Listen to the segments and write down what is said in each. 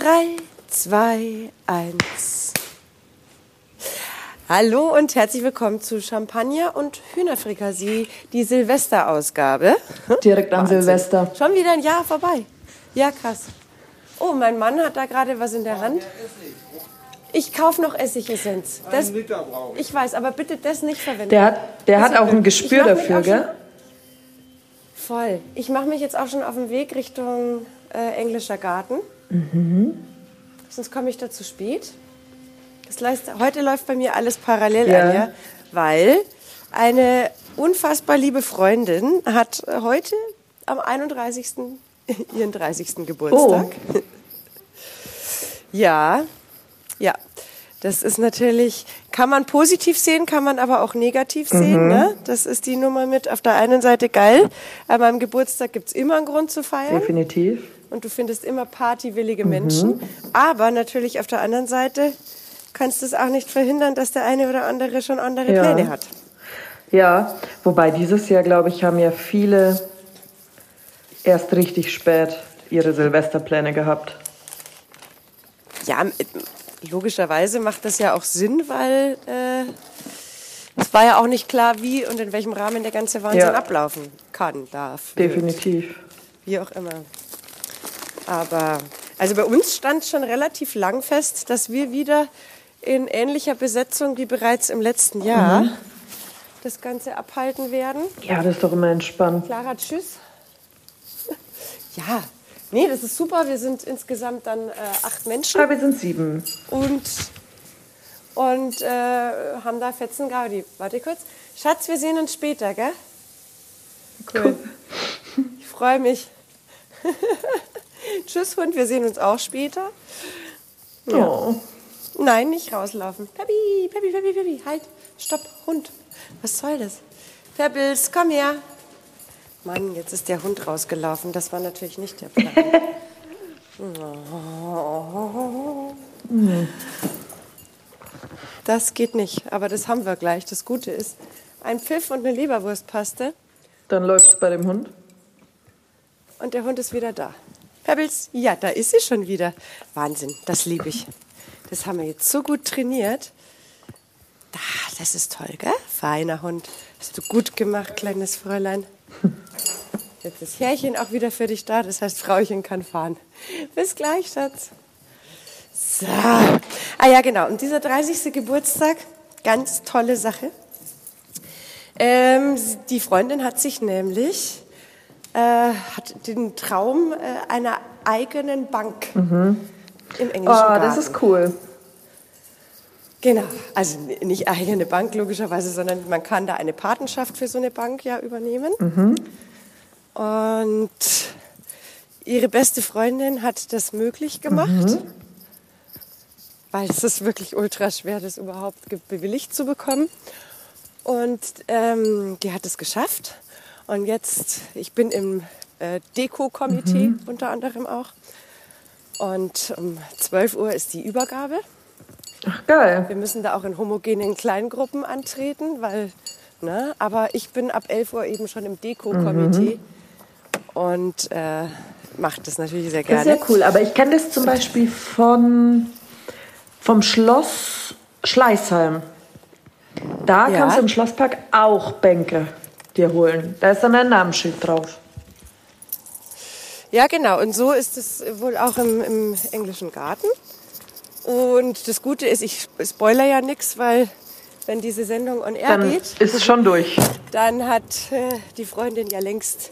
3, 2, 1. Hallo und herzlich willkommen zu Champagner und Hühnerfrikassee, die Silvesterausgabe. Direkt Wahnsinn. Silvester. Schon wieder ein Jahr vorbei. Ja, krass. Oh, mein Mann hat da gerade was in der Hand. Ich kaufe noch Essigessenz. Das, ich weiß, aber bitte das nicht verwenden. Der hat, der hat Also, auch ein Gespür dafür, gell? Voll. Ich mache mich jetzt auch schon auf den Weg Richtung äh, englischer Garten. Mhm. Sonst komme ich da zu spät. Das heißt, heute läuft bei mir alles parallel Ja. an, ja, weil eine unfassbar liebe Freundin hat äh, heute am 31. ihren 30. Geburtstag. Oh. Ja, ja. Das ist natürlich, kann man positiv sehen, kann man aber auch negativ Mhm. sehen. Ne? Das ist die Nummer mit auf der einen Seite geil. An meinem Geburtstag gibt's immer einen Grund zu feiern Definitiv. Und du findest immer partywillige Mhm. Menschen. Aber natürlich auf der anderen Seite kannst du es auch nicht verhindern, dass der eine oder andere schon andere Ja. Pläne hat. Ja, wobei dieses Jahr, glaube ich, haben ja viele erst richtig spät ihre Silvesterpläne gehabt. Ja, logischerweise macht das ja auch Sinn, weil äh, es war ja auch nicht klar, wie und in welchem Rahmen der ganze Wahnsinn Ja. ablaufen kann, darf. wird. Definitiv. Wie auch immer. Aber, also bei uns stand schon relativ lang fest, dass wir wieder in ähnlicher Besetzung wie bereits im letzten Jahr Mhm. das Ganze abhalten werden. Ja, das ist doch immer entspannt. Clara, tschüss. Ja, nee, das ist super. Wir sind insgesamt dann äh, acht Menschen Ah, wir sind sieben. und, und äh, haben da fetzen Gaudi. Warte kurz. Schatz, wir sehen uns später, gell? Cool. Ich freue mich. Tschüss, Hund, wir sehen uns auch später. Oh. Nein, nicht rauslaufen. Peppi, Peppi, Peppi, Peppi. Halt, stopp, Hund. Was soll das? Pebbles, komm her. Mann, jetzt ist der Hund rausgelaufen. Das war natürlich nicht der Plan. Oh. Das geht nicht, aber das haben wir gleich. Das Gute ist, ein Pfiff und eine Leberwurstpaste Dann läuft's bei dem Hund. und der Hund ist wieder da. Pebbles, ja, da ist sie schon wieder. Wahnsinn, das liebe ich. Das haben wir jetzt so gut trainiert. Da, das ist toll, gell? Feiner Hund. Hast du gut gemacht, kleines Fräulein. Jetzt ist Härchen auch wieder für dich da. Das heißt, Frauchen kann fahren. Bis gleich, Schatz. So. Ah ja, genau. Und dieser 30. Geburtstag, ganz tolle Sache. Ähm, die Freundin hat sich nämlich äh, hat den Traum äh, einer eigenen Bank im englischen Oh, Garten. das ist cool. Genau, also nicht eigene Bank logischerweise, sondern man kann da eine Patenschaft für so eine Bank ja übernehmen. Und ihre beste Freundin hat das möglich gemacht, weil es ist wirklich ultra schwer, das überhaupt bewilligt zu bekommen. Und ähm, die hat es geschafft. Und jetzt, ich bin im äh, Deko-Komitee unter anderem auch. Und um 12 Uhr ist die Übergabe. Ach, geil. Wir müssen da auch in homogenen Kleingruppen antreten, weil, ne, aber ich bin ab 11 Uhr eben schon im Deko-Komitee und äh, mache das natürlich sehr Das gerne. ist sehr cool. Aber ich kenne das zum Beispiel von, vom Schloss Schleißheim. Da Ja. kannst du im Schlosspark auch Bänke dir holen. Da ist dann ein Namensschild drauf. Ja, genau. Und so ist es wohl auch im, im englischen Garten. Und das Gute ist, ich spoiler ja nichts, weil wenn diese Sendung on air Dann geht, ist es schon durch. dann hat äh, die Freundin ja längst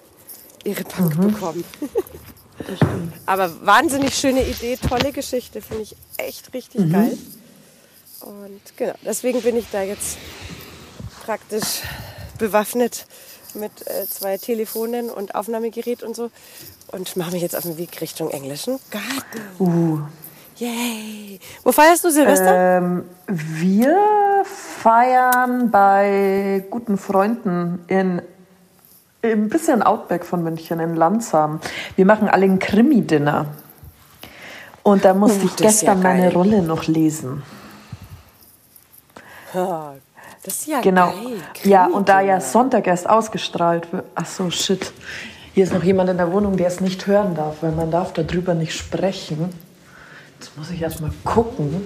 ihre Bank Mhm. bekommen. Aber wahnsinnig schöne Idee, tolle Geschichte, finde ich echt richtig Mhm. geil. Und genau, deswegen bin ich da jetzt praktisch bewaffnet mit äh, zwei Telefonen und Aufnahmegerät und so und mache mich jetzt auf den Weg Richtung englischen Garten. Uh. Yay! Wo feierst du Silvester? Ähm, wir feiern bei guten Freunden in ein bisschen Outback von München, in Landsam. Wir machen alle ein Krimi-Dinner. Und da musste Uh, ich ist ja gestern meine. Rolle noch lesen. Ah, das ist ja Genau. geil. Ja, und da ja. Sonntag erst ausgestrahlt wird. Ach so, shit. Hier ist noch jemand in der Wohnung, der es nicht hören darf, weil man darf darüber nicht sprechen. Jetzt muss ich erst mal gucken.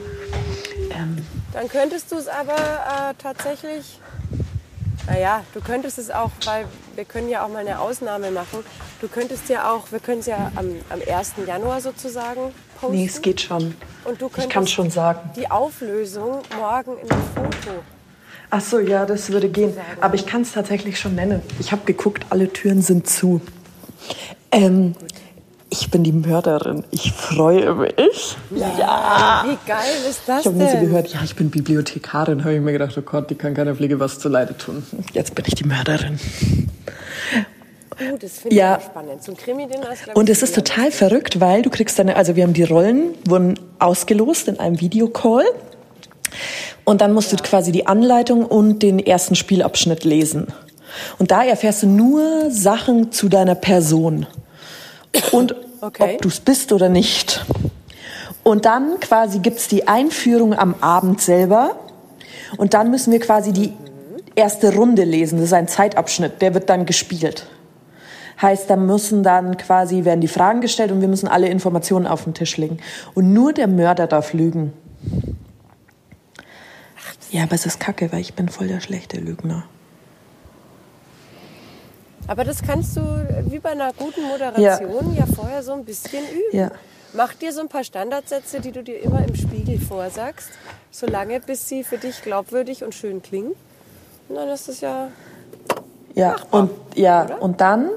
Ähm, Dann könntest du es aber äh, tatsächlich, naja, du könntest es auch, weil wir können ja auch mal eine Ausnahme machen. Du könntest ja auch, wir können es ja am, am 1. Januar sozusagen posten. nee, es geht schon. Und du Ich könntest kann schon sagen. die Auflösung morgen in einem Foto. Ach so, ja, das würde gehen. Aber ich kann es tatsächlich schon nennen. Ich habe geguckt, alle Türen sind zu. Ähm, ich bin die Mörderin. Ich freue mich. Ja. Wie geil ist das Ich habe nur so gehört, ja, ich bin Bibliothekarin. Habe ich mir gedacht, oh Gott, die kann keiner Pflege was zuleide tun. Jetzt bin ich die Mörderin. Uh, das finde Ja. ich spannend. Zum Krimi-Dinner ist, glaub Und es ist total verrückt, weil du kriegst deine, also wir haben die Rollen, wurden ausgelost in einem Videocall. Und dann musst du quasi die Anleitung und den ersten Spielabschnitt lesen. Und da erfährst du nur Sachen zu deiner Person. Und Okay. ob du es bist oder nicht. Und dann quasi gibt's die Einführung am Abend selber. Und dann müssen wir quasi die erste Runde lesen. Das ist ein Zeitabschnitt, der wird dann gespielt. Heißt, da müssen dann quasi, werden die Fragen gestellt und wir müssen alle Informationen auf den Tisch legen. Und nur der Mörder darf lügen. Ja, aber es ist kacke, weil ich bin voll der schlechte Lügner. Aber das kannst du wie bei einer guten Moderation ja, vorher so ein bisschen üben. Ja. Mach dir so ein paar Standardsätze, die du dir immer im Spiegel vorsagst, solange bis sie für dich glaubwürdig und schön klingen. Und dann ist es ja Ja, und, ja, und dann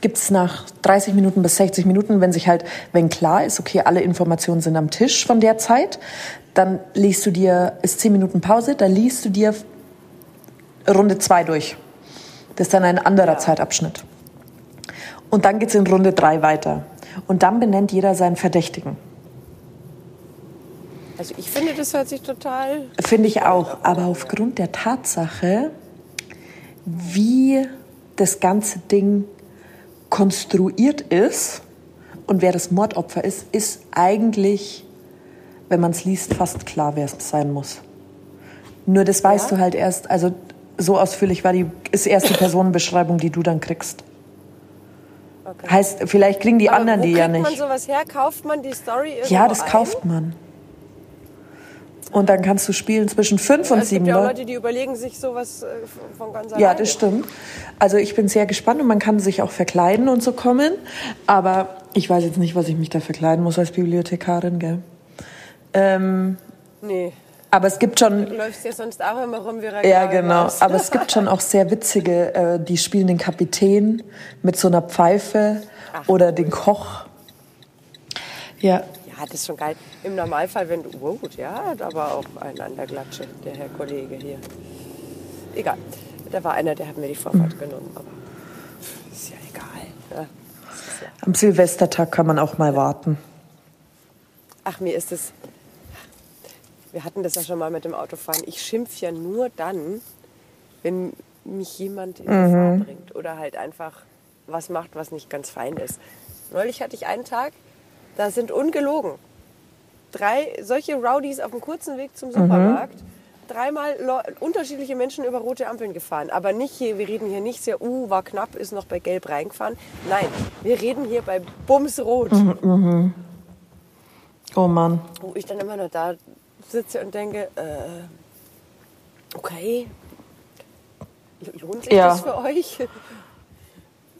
gibt's nach 30 Minuten bis 60 Minuten, wenn sich halt, wenn klar ist, okay, alle Informationen sind am Tisch von der Zeit, dann liest du dir, ist 10 Minuten Pause, dann liest du dir Runde 2 durch. Das ist dann ein anderer Zeitabschnitt. Und dann geht's in Runde 3 weiter. Und dann benennt jeder seinen Verdächtigen. Also ich finde, das hört sich total. Finde ich auch. Aber aufgrund der Tatsache, wie das ganze Ding konstruiert ist und wer das Mordopfer ist, ist eigentlich, wenn man es liest, fast klar, wer es sein muss. Nur das weißt Ja? du halt erst, also so ausführlich war die, ist erst die Personenbeschreibung, die du dann kriegst. Okay. Heißt, vielleicht kriegen die Aber anderen die ja kriegt man nicht. sowas her? Kauft man die Story irgendwo Ja, das ein? kauft man. Und dann kannst du spielen zwischen fünf und Es gibt sieben ja auch Leuten. Leute, die überlegen sich sowas äh, von ganz alleine. Ja, das stimmt. Also ich bin sehr gespannt und man kann sich auch verkleiden und so kommen. Aber ich weiß jetzt nicht, was ich mich da verkleiden muss als Bibliothekarin, gell? Ähm, Nee, aber es gibt schon, du läufst ja sonst auch immer rum wie ja Regal genau, aber es gibt schon auch sehr witzige, äh, die spielen den Kapitän mit so einer Pfeife oder den Koch. Ja, Ja, das ist schon geil. Im Normalfall, wenn du. Wow, der hat aber auch einen an der Glatsche, der Herr Kollege hier. Egal. Da war einer, der hat mir die Mhm. Vorfahrt genommen, aber ist ja egal. Ne? Ist ja am Silvestertag kann man auch mal warten. Ach, mir ist es. Wir hatten das ja schon mal mit dem Autofahren. Ich schimpf ja nur dann, wenn mich jemand in Gefahr bringt oder halt einfach was macht, was nicht ganz fein ist. Neulich hatte ich einen Tag, da sind ungelogen drei solche Rowdies auf dem kurzen Weg zum Supermarkt. Dreimal Leu- unterschiedliche Menschen über rote Ampeln gefahren. Aber nicht hier, wir reden hier nicht sehr, uh, war knapp, ist noch bei Gelb reingefahren. Nein, wir reden hier bei Bumsrot. Oh Mann. wo ich dann immer nur da sitze und denke, äh, okay, lohnt sich Ja. das für euch?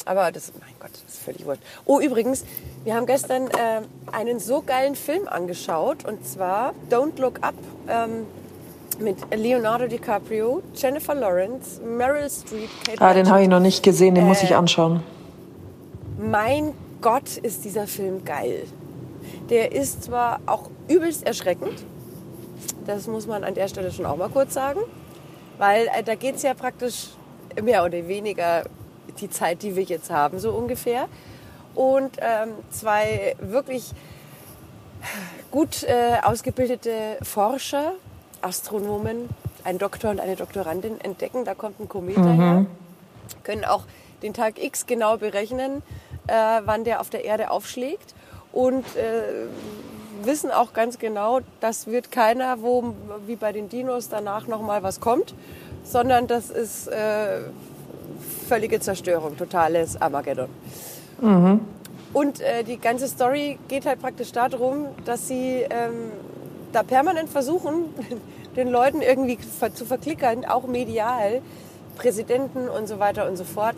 Aber das, mein Gott, das ist völlig wurscht. Oh, übrigens, wir haben gestern äh, einen so geilen Film angeschaut und zwar Don't Look Up ähm, mit Leonardo DiCaprio, Jennifer Lawrence, Meryl Streep, Kate Ah, den habe ich noch nicht gesehen, den muss Äh, ich anschauen. Mein Gott, ist dieser Film geil. Der ist zwar auch übelst erschreckend, das muss man an der Stelle schon auch mal kurz sagen, weil äh, da geht es ja praktisch mehr oder weniger die Zeit, die wir jetzt haben, so ungefähr. Und ähm, zwei wirklich gut äh, ausgebildete Forscher, Astronomen, ein Doktor und eine Doktorandin entdecken, da kommt ein Komet daher, können auch den Tag X genau berechnen, äh, wann der auf der Erde aufschlägt. Und äh, wissen auch ganz genau, das wird keiner, wo wie bei den Dinos danach noch mal was kommt, sondern das ist äh, völlige Zerstörung, totales Armageddon. Und äh, die ganze Story geht halt praktisch darum, dass sie ähm, da permanent versuchen, den Leuten irgendwie zu verklickern, auch medial, Präsidenten und so weiter und so fort,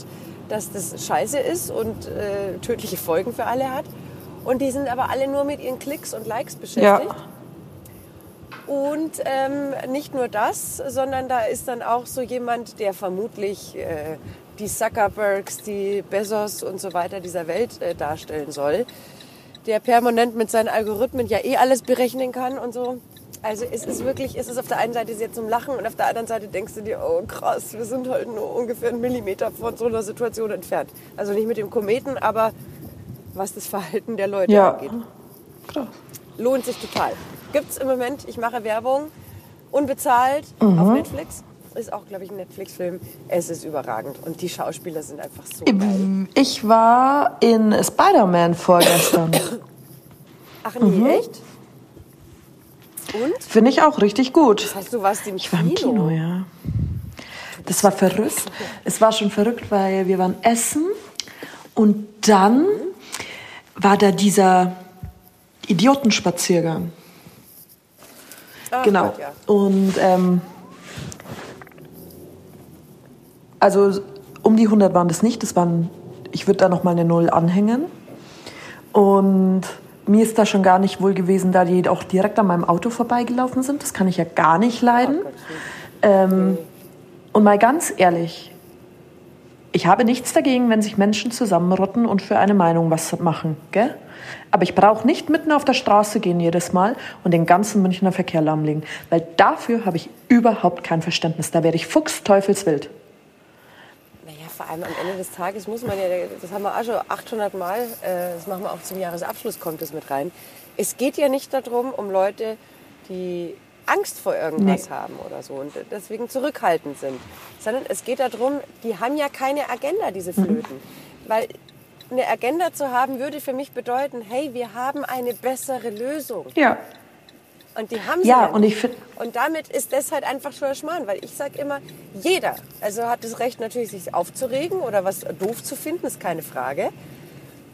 dass das scheiße ist und äh, tödliche Folgen für alle hat. Und die sind aber alle nur mit ihren Klicks und Likes beschäftigt. Ja. Und ähm, nicht nur das, sondern da ist dann auch so jemand, der vermutlich äh, die Zuckerbergs, die Bezos und so weiter dieser Welt äh, darstellen soll, der permanent mit seinen Algorithmen ja eh alles berechnen kann und so. Also es ist wirklich, es ist auf der einen Seite sehr zum Lachen und auf der anderen Seite denkst du dir, oh krass, wir sind halt nur ungefähr einen Millimeter von so einer Situation entfernt. Also nicht mit dem Kometen, aber was das Verhalten der Leute Ja. angeht. Krass. Lohnt sich total. Gibt's im Moment, ich mache Werbung, unbezahlt Mhm. auf Netflix. Ist auch, glaube ich, ein Netflix-Film. Es ist überragend und die Schauspieler sind einfach so geil. Ich war in Spider-Man vorgestern. Ach nee, echt? Und? Finde ich auch richtig gut. Das heißt, du warst im Ich war im Kino, ja. Das war verrückt. Es war schon verrückt, weil wir waren essen und dann war da dieser Idiotenspaziergang. Ach genau. Gott, ja. Und ähm, also um die 100 waren das nicht. Das waren, ich würde da noch mal eine Null anhängen. Und mir ist da schon gar nicht wohl gewesen, da die auch direkt an meinem Auto vorbeigelaufen sind. Das kann ich ja gar nicht leiden. ähm, und mal ganz ehrlich, ich habe nichts dagegen, wenn sich Menschen zusammenrotten und für eine Meinung was machen, gell? Aber ich brauche nicht mitten auf der Straße gehen jedes Mal und den ganzen Münchner Verkehr lahmlegen, weil dafür habe ich überhaupt kein Verständnis. Da werde ich fuchsteufelswild. Vor allem am Ende des Tages muss man ja, das haben wir auch schon 800 Mal, äh, das machen wir auch zum Jahresabschluss, kommt das mit rein. Es geht ja nicht darum, um Leute, die Angst vor irgendwas Nee. haben oder so und deswegen zurückhaltend sind, sondern es geht darum, die haben ja keine Agenda, diese Mhm. Flöten. Weil eine Agenda zu haben, würde für mich bedeuten, hey, wir haben eine bessere Lösung. Ja. Und die haben sie Ja, und ich Und damit ist das halt einfach schon Schmarrn, weil ich sage immer, jeder, also hat das Recht natürlich, sich aufzuregen oder was doof zu finden, ist keine Frage.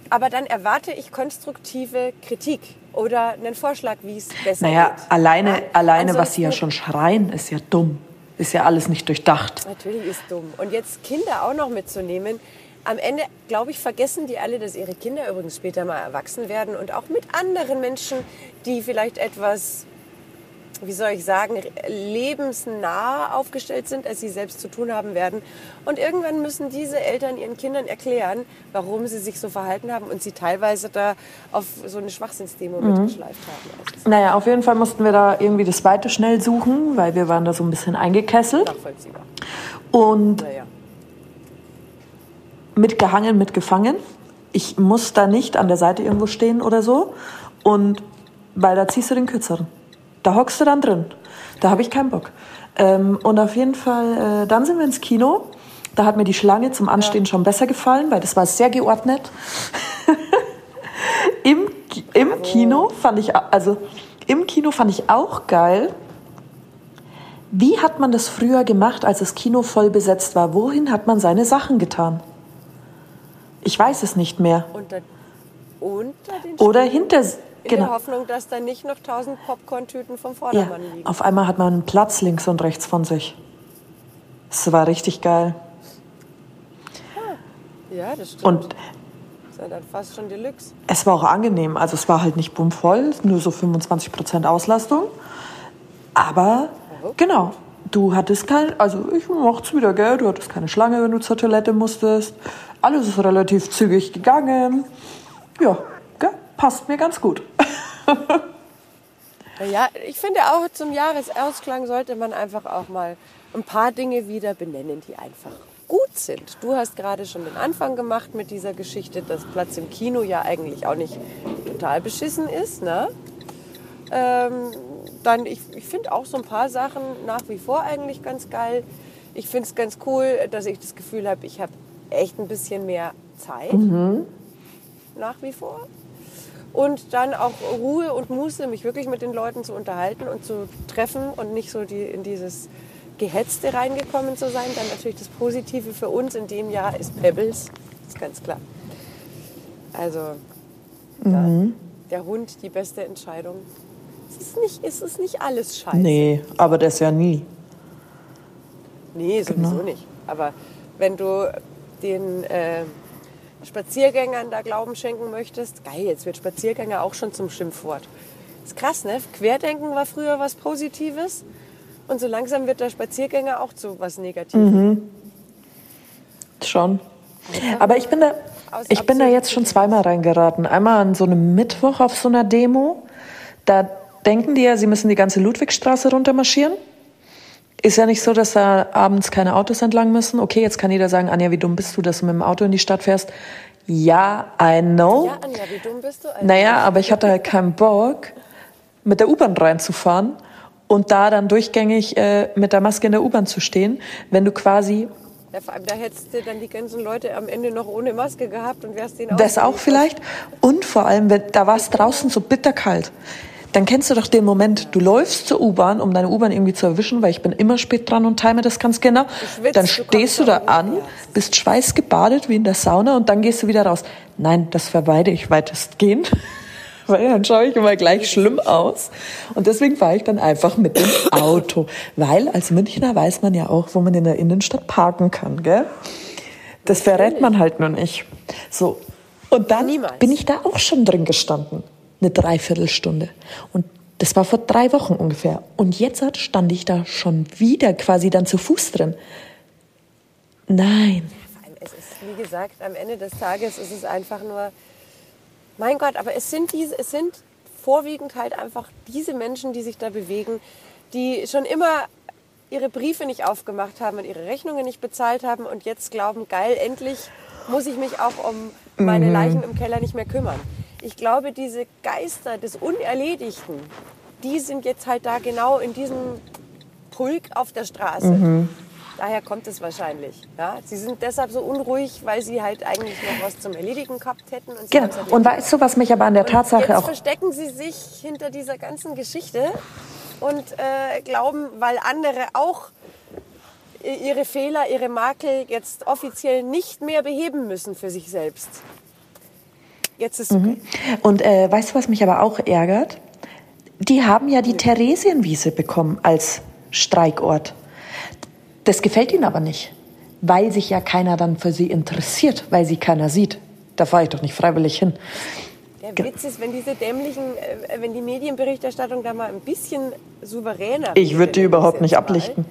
Aber dann erwarte ich konstruktive Kritik oder einen Vorschlag, wie es besser naja, geht. alleine, Ja? alleine was sie ja schon schreien, ist ja dumm. Ist ja alles nicht durchdacht. Natürlich ist dumm. Und jetzt Kinder auch noch mitzunehmen. Am Ende, glaube ich, vergessen die alle, dass ihre Kinder übrigens später mal erwachsen werden und auch mit anderen Menschen, die vielleicht etwas, wie soll ich sagen, lebensnah aufgestellt sind, als sie selbst zu tun haben werden. Und irgendwann müssen diese Eltern ihren Kindern erklären, warum sie sich so verhalten haben und sie teilweise da auf so eine Schwachsinnsdemo Mhm. mitgeschleift haben. Also Naja, auf jeden Fall mussten wir da irgendwie das Weite schnell suchen, weil wir waren da so ein bisschen eingekesselt. nachvollziehbar. Und Naja. mitgehangen, mitgefangen. Ich muss da nicht an der Seite irgendwo stehen oder so. Und weil da ziehst du den kürzeren. Da hockst du dann drin. Da habe ich keinen Bock. Ähm, und auf jeden Fall, äh, dann sind wir ins Kino. Da hat mir die Schlange zum Anstehen schon besser gefallen, weil das war sehr geordnet. Im, Im Kino fand ich, also im Kino fand ich auch geil. Wie hat man das früher gemacht, als das Kino voll besetzt war? Wohin hat man seine Sachen getan? Ich weiß es nicht mehr. Unter, unter den Oder hinter, In der genau. Hoffnung, dass da nicht noch tausend Popcorn-Tüten vom Ja, Vordermann liegen. auf einmal hat man einen Platz links und rechts von sich. Das war richtig geil. Ja, das stimmt. Und das ist ja dann fast schon Deluxe. es war auch angenehm. Also es war halt nicht bummvoll, nur so 25% Auslastung. Aber genau, du hattest kein, also ich mochte wieder, gell? Du hattest keine Schlange, wenn du zur Toilette musstest. Alles ist relativ zügig gegangen. Ja? Passt mir ganz gut. Ja, ich finde auch zum Jahresausklang sollte man einfach auch mal ein paar Dinge wieder benennen, die einfach gut sind. Du hast gerade schon den Anfang gemacht mit dieser Geschichte, dass Platz im Kino ja eigentlich auch nicht total beschissen ist. Ne? Ähm, dann, ich, ich finde auch so ein paar Sachen nach wie vor eigentlich ganz geil. Ich finde es ganz cool, dass ich das Gefühl habe, ich habe echt ein bisschen mehr Zeit. Nach wie vor. Und dann auch Ruhe und Muße, mich wirklich mit den Leuten zu unterhalten und zu treffen und nicht so die, in dieses Gehetzte reingekommen zu sein. Dann natürlich das Positive für uns in dem Jahr ist Pebbles, ist ganz klar. Also Ja? Der Hund die beste Entscheidung. Es ist nicht, es ist nicht alles scheiße. Nee, aber das ja nie. Nee, sowieso Genau. nicht. Aber wenn du den äh, Spaziergängern da Glauben schenken möchtest, geil, jetzt wird Spaziergänger auch schon zum Schimpfwort. Ist krass, ne? Querdenken war früher was Positives und so langsam wird der Spaziergänger auch zu was Negatives. Schon. Aber ich bin da, ich bin da jetzt schon zweimal reingeraten. Einmal an so einem Mittwoch auf so einer Demo. Da denken die ja, sie müssen die ganze Ludwigstraße runtermarschieren. Ist ja nicht so, dass da abends keine Autos entlang müssen. Okay, jetzt kann jeder sagen, Anja, wie dumm bist du, dass du mit dem Auto in die Stadt fährst? Ja, I know. Ja, Anja, wie dumm bist du? Also, Naja, aber ich hatte halt keinen Bock, mit der U-Bahn reinzufahren und da dann durchgängig äh, mit der Maske in der U-Bahn zu stehen, wenn du quasi Ja, vor allem, da hättest du dann die ganzen Leute am Ende noch ohne Maske gehabt und wärst denen Das auch vielleicht. Und vor allem, da war es draußen so bitterkalt. Dann kennst du doch den Moment, du läufst zur U-Bahn, um deine U-Bahn irgendwie zu erwischen, weil ich bin immer spät dran und time das ganz genau. schwitzt, Dann du stehst kommst du da an, bist schweißgebadet wie in der Sauna und dann gehst du wieder raus. Nein, das vermeide ich weitestgehend, weil dann schaue ich immer gleich schlimm aus. Und deswegen fahre ich dann einfach mit dem Auto. Weil als Münchner weiß man ja auch, wo man in der Innenstadt parken kann, gell? Das verrät man halt nur nicht. So. Und dann Niemals. bin ich da auch schon drin gestanden. Eine Dreiviertelstunde. Und das war vor drei Wochen ungefähr. Und jetzt stand ich da schon wieder quasi dann zu Fuß drin. Nein. Es ist, wie gesagt, am Ende des Tages ist es einfach nur, mein Gott, aber es sind, diese, es sind vorwiegend halt einfach diese Menschen, die sich da bewegen, die schon immer ihre Briefe nicht aufgemacht haben und ihre Rechnungen nicht bezahlt haben und jetzt glauben, geil, endlich muss ich mich auch um meine Leichen im Keller nicht mehr kümmern. Ich glaube, diese Geister des Unerledigten, die sind jetzt halt da genau in diesem Pulk auf der Straße. Daher kommt es wahrscheinlich. Ja? Sie sind deshalb so unruhig, weil sie halt eigentlich noch was zum Erledigen gehabt hätten. Und, Genau. halt Und weißt du, was mich aber an der und Tatsache jetzt auch verstecken sie sich hinter dieser ganzen Geschichte und äh, glauben, weil andere auch i- ihre Fehler, ihre Makel jetzt offiziell nicht mehr beheben müssen für sich selbst. Jetzt ist Mhm. okay. Und äh, weißt du, was mich aber auch ärgert? Die haben ja die Theresienwiese bekommen als Streikort. Das gefällt ihnen aber nicht, weil sich ja keiner dann für sie interessiert, weil sie keiner sieht. Da fahre ich doch nicht freiwillig hin. Der Witz ist, wenn diese dämlichen, äh, wenn die Medienberichterstattung da mal ein bisschen souveräner Ich würde die überhaupt nicht jetzt mal.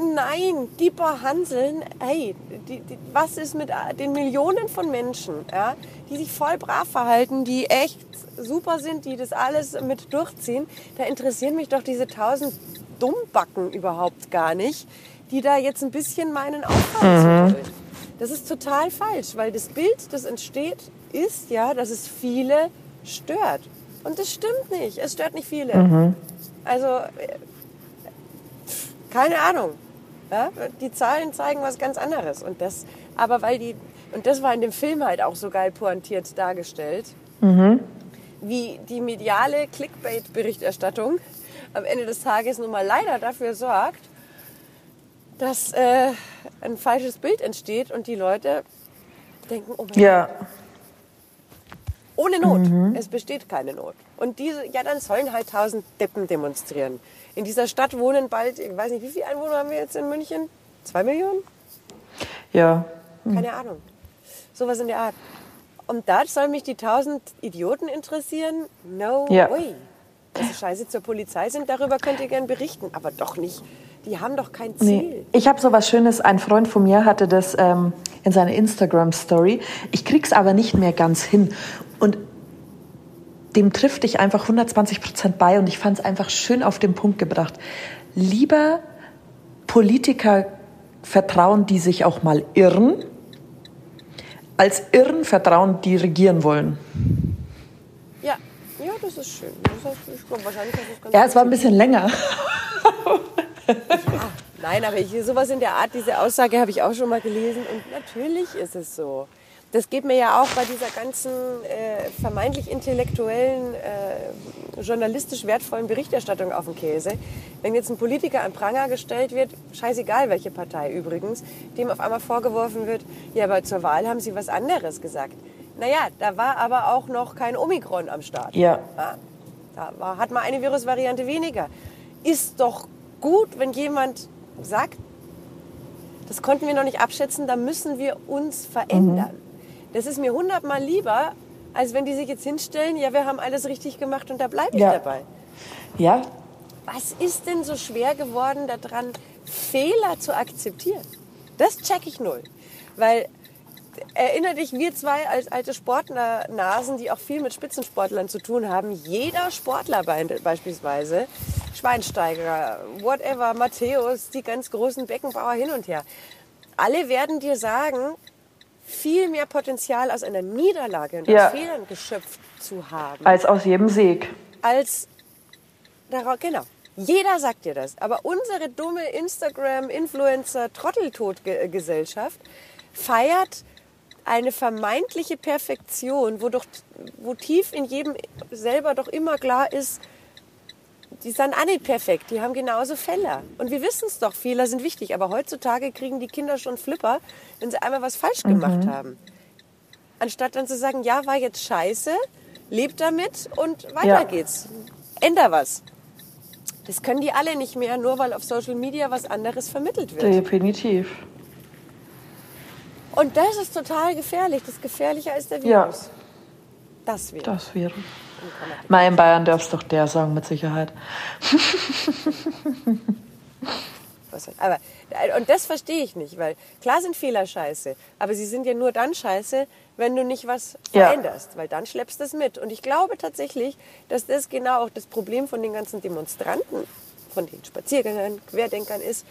Nein, die paar Hanseln, hey, die, die, was ist mit den Millionen von Menschen, ja, die sich voll brav verhalten, die echt super sind, die das alles mit durchziehen? Da interessieren mich doch diese tausend Dummbacken überhaupt gar nicht, die da jetzt ein bisschen meinen Aufwand zu wollen. Das ist total falsch, weil das Bild, das entsteht, ist ja, dass es viele stört. Und das stimmt nicht. Es stört nicht viele. Also, äh, keine Ahnung. Ja? Die Zahlen zeigen was ganz anderes. Und das, aber weil die, und das war in dem Film halt auch so geil pointiert dargestellt, wie die mediale Clickbait-Berichterstattung am Ende des Tages nun mal leider dafür sorgt, dass äh, ein falsches Bild entsteht und die Leute denken, oh mein Gott, Ja, ohne Not. Es besteht keine Not. Und diese, ja, dann sollen halt tausend Deppen demonstrieren. In dieser Stadt wohnen bald, ich weiß nicht, wie viele Einwohner haben wir jetzt in München? Zwei Millionen? ja. Keine Ahnung. Sowas in der Art. Und da sollen mich die tausend Idioten interessieren? No Ja. way. Sie scheiße zur Polizei sind, darüber könnt ihr gern berichten. Aber doch nicht. Die haben doch kein Ziel. Nee. Ich habe so was Schönes. Ein Freund von mir hatte das ähm, in seiner Instagram-Story. Ich krieg's aber nicht mehr ganz hin. Dem trifft ich einfach 120 Prozent bei. Und ich fand es einfach schön auf den Punkt gebracht. Lieber Politiker vertrauen, die sich auch mal irren, als Irren vertrauen, die regieren wollen. Ja. ja, das ist schön. Das heißt, ich glaube, wahrscheinlich hast du ganz Ja, es war ein bisschen länger. Nein, aber ich, sowas in der Art, diese Aussage habe ich auch schon mal gelesen und natürlich ist es so. Das geht mir ja auch bei dieser ganzen äh, vermeintlich intellektuellen, äh, journalistisch wertvollen Berichterstattung auf den Käse. Wenn jetzt ein Politiker an Pranger gestellt wird, scheißegal welche Partei übrigens, dem auf einmal vorgeworfen wird, ja, aber zur Wahl haben sie was anderes gesagt. Naja, da war aber auch noch kein Omikron am Start. Ja. Ja, da war, hat man eine Virusvariante weniger. Ist doch gut, wenn jemand sagt, das konnten wir noch nicht abschätzen, da müssen wir uns verändern. Das ist mir hundertmal lieber, als wenn die sich jetzt hinstellen, ja, wir haben alles richtig gemacht und da bleibe ich Ja. dabei. Ja, Was ist denn so schwer geworden daran, Fehler zu akzeptieren? Das check ich null. Weil, erinnere dich, wir zwei als alte Sportlernasen, die auch viel mit Spitzensportlern zu tun haben, jeder Sportler be- beispielsweise, Schweinsteiger, whatever, Matthäus, die ganz großen Beckenbauer hin und her, alle werden dir sagen, viel mehr Potenzial aus einer Niederlage und Ja. aus Fehlern geschöpft zu haben als aus jedem Sieg. als darauf, genau. Jeder sagt dir das. Aber unsere dumme Instagram-Influencer-Trotteltod-Gesellschaft feiert eine vermeintliche Perfektion, wo, doch, wo tief in jedem selber doch immer klar ist, die sind auch nicht perfekt, die haben genauso Fehler. Und wir wissen es doch, Fehler sind wichtig. Aber heutzutage kriegen die Kinder schon Flipper, wenn sie einmal was falsch gemacht haben. Anstatt dann zu sagen, ja, war jetzt scheiße, lebt damit und weiter Ja. geht's. Änder was. Das können die alle nicht mehr, nur weil auf Social Media was anderes vermittelt wird. Definitiv. Und das ist total gefährlich. Das ist gefährlicher als der Ja. Virus. Das Virus. Das wäre. Mal in Bayern darf es doch der sagen, mit Sicherheit. Aber, und das verstehe ich nicht, weil klar sind Fehler scheiße, aber sie sind ja nur dann scheiße, wenn du nicht was Ja. veränderst, weil dann schleppst du es mit. Und ich glaube tatsächlich, dass das genau auch das Problem von den ganzen Demonstranten, von den Spaziergängern, Querdenkern ist,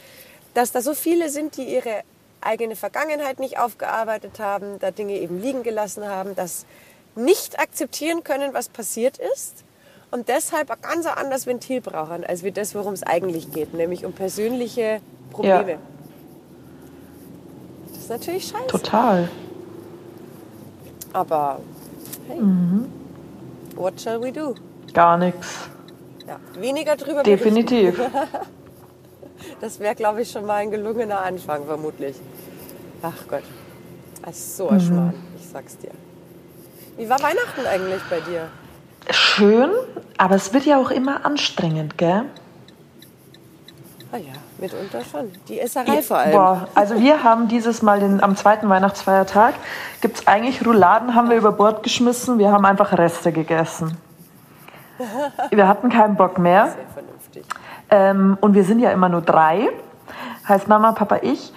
dass da so viele sind, die ihre eigene Vergangenheit nicht aufgearbeitet haben, da Dinge eben liegen gelassen haben, das nicht akzeptieren können, was passiert ist und deshalb ein ganz anderes Ventil brauchen, als wie das, worum es eigentlich geht, nämlich um persönliche Probleme. Ja. Das ist natürlich scheiße. Total. Aber hey, what shall we do? Gar nichts. Ja, weniger drüber Definitiv. berichten. Das wäre, glaube ich, schon mal ein gelungener Anfang, vermutlich. Ach Gott, das ist so ein Schmarrn, ich sag's dir. Wie war Weihnachten eigentlich bei dir? Schön, aber es wird ja auch immer anstrengend, gell? Ah ja, mitunter schon. Die Esserei vor allem. Boah, also wir haben dieses Mal den, am zweiten Weihnachtsfeiertag, gibt es eigentlich Rouladen, haben wir über Bord geschmissen, wir haben einfach Reste gegessen. Wir hatten keinen Bock mehr. Sehr vernünftig. Ähm, und wir sind ja immer nur drei. Heißt Mama, Papa, ich.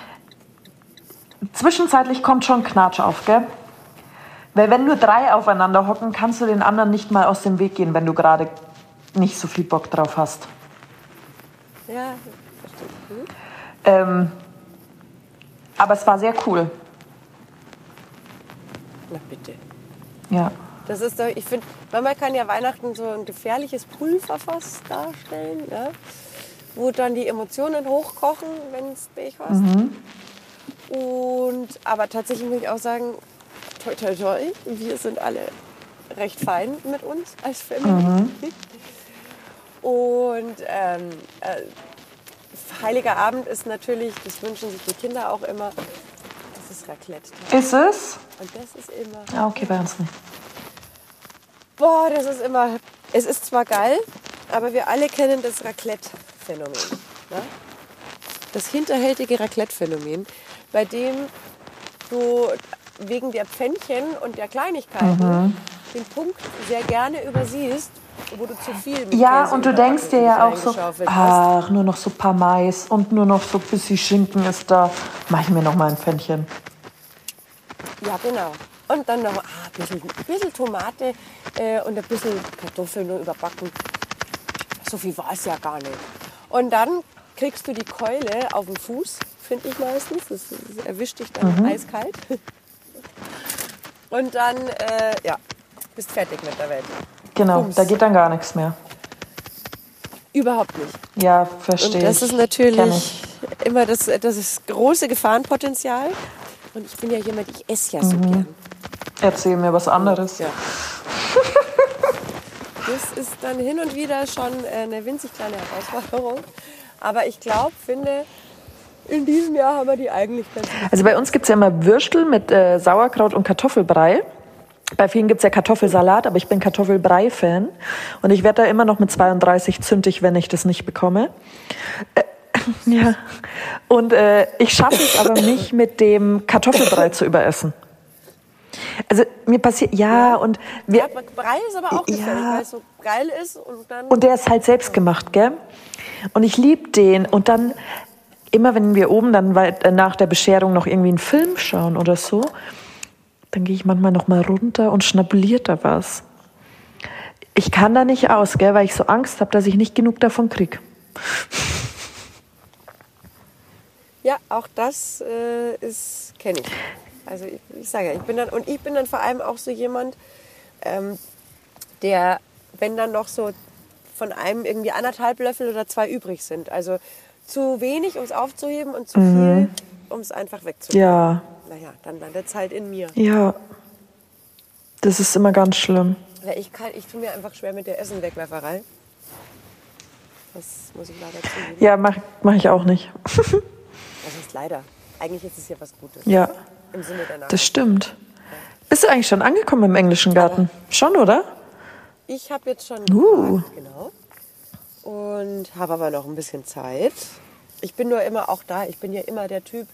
Zwischenzeitlich kommt schon Knatsch auf, gell? Weil wenn nur drei aufeinander hocken, kannst du den anderen nicht mal aus dem Weg gehen, wenn du gerade nicht so viel Bock drauf hast. Ja, verstehe. Hm? Ähm, aber es war sehr cool. Na bitte. Ja. Das ist doch, ich finde, manchmal kann ja Weihnachten so ein gefährliches Pulverfass darstellen, ne? wo dann die Emotionen hochkochen, wenn es Pech hast. Und, aber tatsächlich muss ich auch sagen, toi, toi, toi, wir sind alle recht fein mit uns als Familie. Und ähm, äh, Heiliger Abend ist natürlich, das wünschen sich die Kinder auch immer, das ist Raclette. Ist es? Und das ist immer Ja, okay, bei uns nicht. Boah, das ist immer. Es ist zwar geil, aber wir alle kennen das Raclette-Phänomen. Ne? Das hinterhältige Raclette-Phänomen, bei dem du wegen der Pfännchen und der Kleinigkeiten den Punkt sehr gerne übersiehst, wo du zu viel mit Ja, Käse und du denkst dir ja auch so, ach, nur noch so ein paar Mais und nur noch so ein bisschen Schinken ist da. Mach ich mir noch mal ein Pfännchen. Ja, genau. Und dann noch ah, ein, bisschen, ein bisschen Tomate äh, und ein bisschen Kartoffeln nur überbacken. So viel war es ja gar nicht. Und dann kriegst du die Keule auf den Fuß, finde ich meistens. Das, das erwischt dich dann eiskalt. Und dann, äh, ja, bist fertig mit der Welt. Genau, Bums. da geht dann gar nichts mehr. Überhaupt nicht. Ja, Und verstehe das ich. ist natürlich ich. immer das, das ist große Gefahrenpotenzial. Und ich bin ja jemand, ich esse ja so gern. Erzähl mir was anderes. Ja. Das ist dann hin und wieder schon äh, eine winzig kleine Herausforderung. Aber ich glaube, finde, in diesem Jahr haben wir die eigentlich ganz gut. Also bei uns gibt es ja immer Würstel mit äh, Sauerkraut und Kartoffelbrei. Bei vielen gibt's ja Kartoffelsalat, aber ich bin Kartoffelbrei-Fan. Und ich werde da immer noch mit 32 zündig, wenn ich das nicht bekomme. Äh, ja. Und äh, ich schaffe es aber nicht, mit dem Kartoffelbrei zu überessen. Also mir passiert, ja, und wir, Ja, Brei ist aber auch gefährlich, Ja. weil es so geil ist und dann. Und der ist halt selbst gemacht, gell? Und ich lieb den. Und dann, immer wenn wir oben dann äh, nach der Bescherung noch irgendwie einen Film schauen oder so, dann gehe ich manchmal noch mal runter und schnabuliert da was. Ich kann da nicht aus, gell, weil ich so Angst habe, dass ich nicht genug davon krieg. Ja, auch das äh, ist kenne ich. Also ich, ich sage ja, ich bin dann und ich bin dann vor allem auch so jemand, ähm, der, wenn dann noch so von einem irgendwie anderthalb Löffel oder zwei übrig sind, also zu wenig, um es aufzuheben und zu viel, um es einfach wegzunehmen. Ja, Naja, dann landet es halt in mir. ja. Das ist immer ganz schlimm. Ja, ich, kann, ich tue mir einfach schwer mit der Essenwegwerferei. Das muss ich leider zugeben. Ja, mach, mach ich auch nicht. Das ist leider. Eigentlich ist es ja was Gutes. Ja, Im Sinne der Nachricht. das stimmt. Bist du eigentlich schon angekommen im englischen Garten? Schon, oder? Ich habe jetzt schon Uh. gefragt, genau. Und habe aber noch ein bisschen Zeit. Ich bin nur immer auch da. Ich bin ja immer der Typ,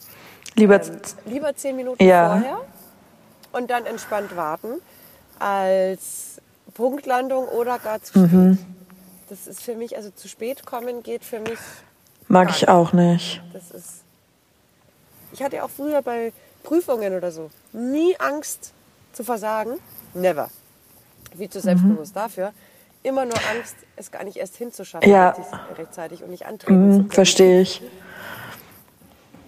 Lieber ähm, lieber zehn Minuten Ja. vorher und dann entspannt warten, als Punktlandung oder gar zu spät. Mhm. Das ist für mich, also zu spät kommen geht für mich, mag ich auch nicht. das ist. Ich hatte auch früher bei Prüfungen oder so nie Angst zu versagen. Never. Viel Mhm. zu selbstbewusst dafür. Immer nur Angst, es gar nicht erst hinzuschaffen, Ja. rechtzeitig- rechtzeitig und nicht antreten Hm, können. verstehe ich.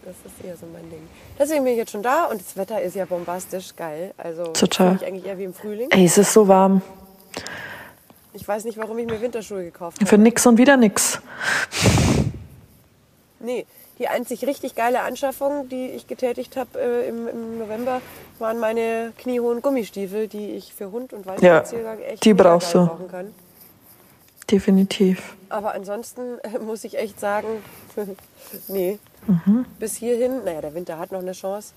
Das ist eher so mein Ding. Deswegen bin ich jetzt schon da und das Wetter ist ja bombastisch geil. Also Total. ich eigentlich eher wie im Frühling. Ey, es ist so warm. Ich weiß nicht, warum ich mir Winterschuhe gekauft habe. Für nix und wieder nix. Nee, die einzig richtig geile Anschaffung, die ich getätigt habe äh, im, im November, waren meine kniehohen Gummistiefel, die ich für Hund und Waldspaziergang echt die brauchst du. brauchen kann. Definitiv. Aber ansonsten äh, muss ich echt sagen, nee, Mhm. bis hierhin, naja, der Winter hat noch eine Chance,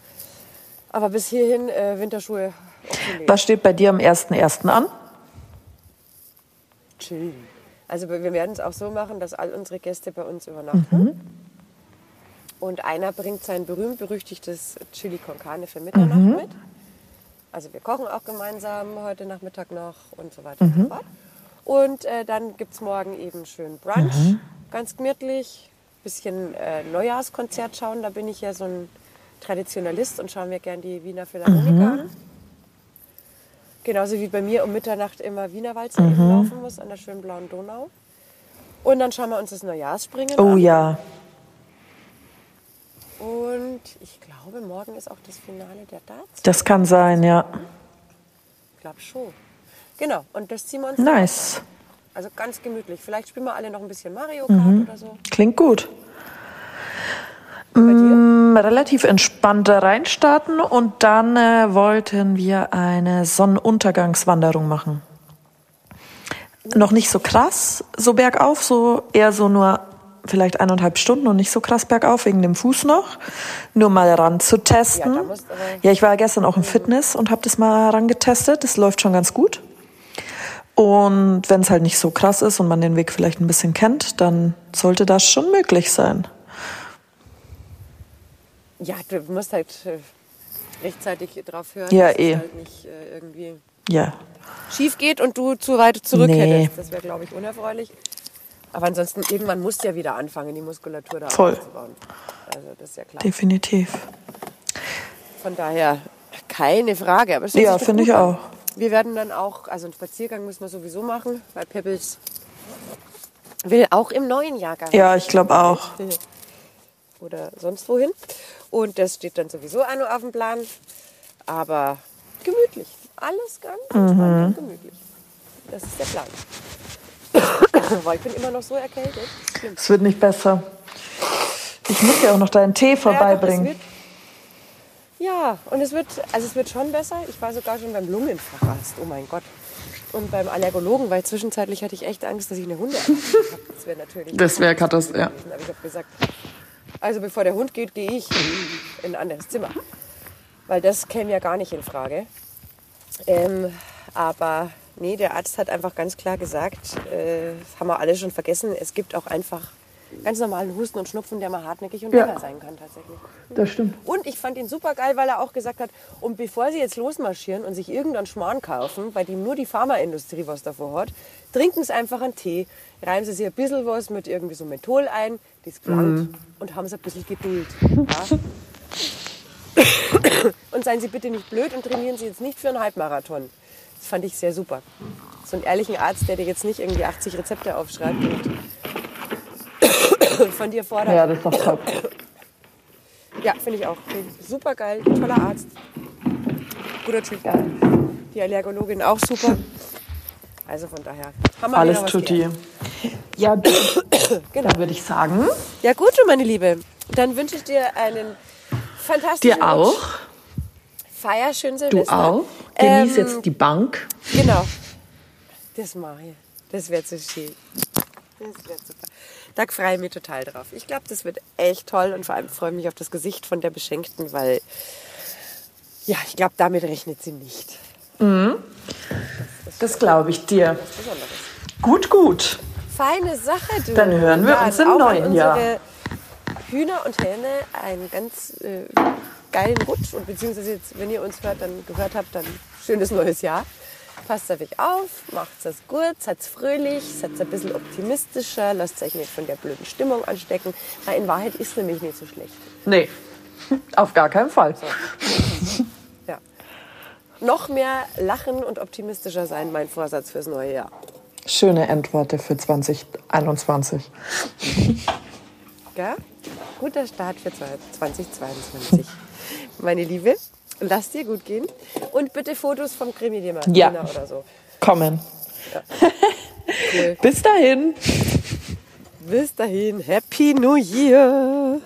aber bis hierhin äh, Winterschuhe obsolet. Was steht bei dir am 1.1. an? chillen. Also wir werden es auch so machen, dass all unsere Gäste bei uns übernachten. Mhm. Und einer bringt sein berühmt-berüchtigtes Chili con Carne für Mitternacht Mhm. mit. Also wir kochen auch gemeinsam heute Nachmittag noch und so weiter Mhm. und so fort. Und äh, dann gibt es morgen eben schön Brunch, Mhm. ganz gemütlich. Bisschen äh, Neujahrskonzert schauen, da bin ich ja so ein Traditionalist und schaue mir gern die Wiener Philharmoniker Mhm. an. Genauso wie bei mir um Mitternacht immer Wiener Walzer eben laufen muss an der schönen blauen Donau. Und dann schauen wir uns das Neujahrsspringen Oh an. ja. Und ich glaube, morgen ist auch das Finale der Darts. Das kann sein, ja. Ich glaube schon. Genau, und das ziehen wir uns Nice. Also ganz gemütlich. Vielleicht spielen wir alle noch ein bisschen Mario Kart oder so. Klingt gut. Mm, Relativ entspannt reinstarten und dann äh, wollten wir eine Sonnenuntergangswanderung machen. Noch nicht so krass, so bergauf, so eher so nur vielleicht eineinhalb Stunden und nicht so krass bergauf wegen dem Fuß noch. Nur mal ran zu testen. Ja, Ja, ich war gestern auch im Fitness und habe das mal rangetestet. Das läuft schon ganz gut. Und wenn es halt nicht so krass ist und man den Weg vielleicht ein bisschen kennt, dann sollte das schon möglich sein. Ja, du musst halt äh, rechtzeitig drauf hören, Ja, dass eh. es halt nicht äh, irgendwie Ja, schief geht und du zu weit zurück Nee. hättest. Das wäre, glaube ich, unerfreulich. Aber ansonsten, irgendwann musst du ja wieder anfangen, die Muskulatur da Voll. aufzubauen. Also das ist ja klar. definitiv. Von daher keine Frage. Aber Ja, finde ich an. auch. Wir werden dann auch, also einen Spaziergang müssen wir sowieso machen, weil Pebbles will auch im neuen Jahr gar Ja, ich glaube auch. oder sonst wohin. Und das steht dann sowieso auch noch auf dem Plan. Aber gemütlich. Alles ganz Mhm. gemütlich. Das ist der Plan. Weil ich bin immer noch so erkältet. Es wird nicht besser. Ich muss dir auch noch deinen Tee Ja, vorbeibringen. wird- Ja, und es wird, also es wird schon besser. Ich war sogar schon beim Lungenfacharzt. Oh mein Gott. Und beim Allergologen, weil zwischenzeitlich hatte ich echt Angst, dass ich eine Hunde habe. Das wäre natürlich. Das wäre Katastrophe, ja. Aber ich habe gesagt, also bevor der Hund geht, gehe ich in ein anderes Zimmer. Weil das käme ja gar nicht in Frage. Ähm, aber nee, der Arzt hat einfach ganz klar gesagt, äh, das haben wir alle schon vergessen, es gibt auch einfach ganz normalen Husten und Schnupfen, der mal hartnäckig und Ja. länger sein kann tatsächlich. Das stimmt. Und ich fand ihn super geil, weil er auch gesagt hat, und bevor Sie jetzt losmarschieren und sich irgendeinen Schmarrn kaufen, bei dem nur die Pharmaindustrie was davor hat, trinken Sie einfach einen Tee, reiben Sie sich ein bisschen was mit irgendwie so Menthol ein, das gelangt und haben Sie ein bisschen Geduld. Ja? und seien Sie bitte nicht blöd und trainieren Sie jetzt nicht für einen Halbmarathon. Das fand ich sehr super. So einen ehrlichen Arzt, der dir jetzt nicht irgendwie 80 Rezepte aufschreibt und von dir fordert. Ja, das ist doch top. Ja, finde ich auch. Super geil, toller Arzt. Guter Typ. Geil. Die Allergologin auch super. Also von daher haben wir Alles tutti. Ja, dann Genau. würde ich sagen, Ja gut, du meine Liebe. Dann wünsche ich dir einen fantastischen dir auch, Rutsch. Feier schön du Silvester. auch. Genieß Ähm, jetzt die Bank. Genau. Das mache ich. Das wird so schön. Das wird super. Da freue ich mich total drauf. Ich glaube, das wird echt toll und vor allem freue ich mich auf das Gesicht von der Beschenkten, weil ja, ich glaube, damit rechnet sie nicht. Das glaube ich dir. Gut, gut. Feine Sache, du. Dann hören wir uns im neuen Jahr. Hühner und Hähne einen ganz äh, geilen Rutsch und beziehungsweise jetzt, wenn ihr uns hört, dann gehört habt, dann schönes neues Jahr. Passt auf euch auf, macht's es gut, seid fröhlich, seid ein bisschen optimistischer, lasst euch nicht von der blöden Stimmung anstecken, weil in Wahrheit ist nämlich nicht so schlecht. Nee, auf gar keinen Fall. Ja. Noch mehr lachen und optimistischer sein, mein Vorsatz fürs neue Jahr. Schöne Endworte für 2021. Gell? Guter Start für 2022. Meine Liebe, lass dir gut gehen. Und bitte Fotos vom Krimi dir mal Ja. oder so. Kommen. Cool. Bis dahin. Bis dahin, Happy New Year!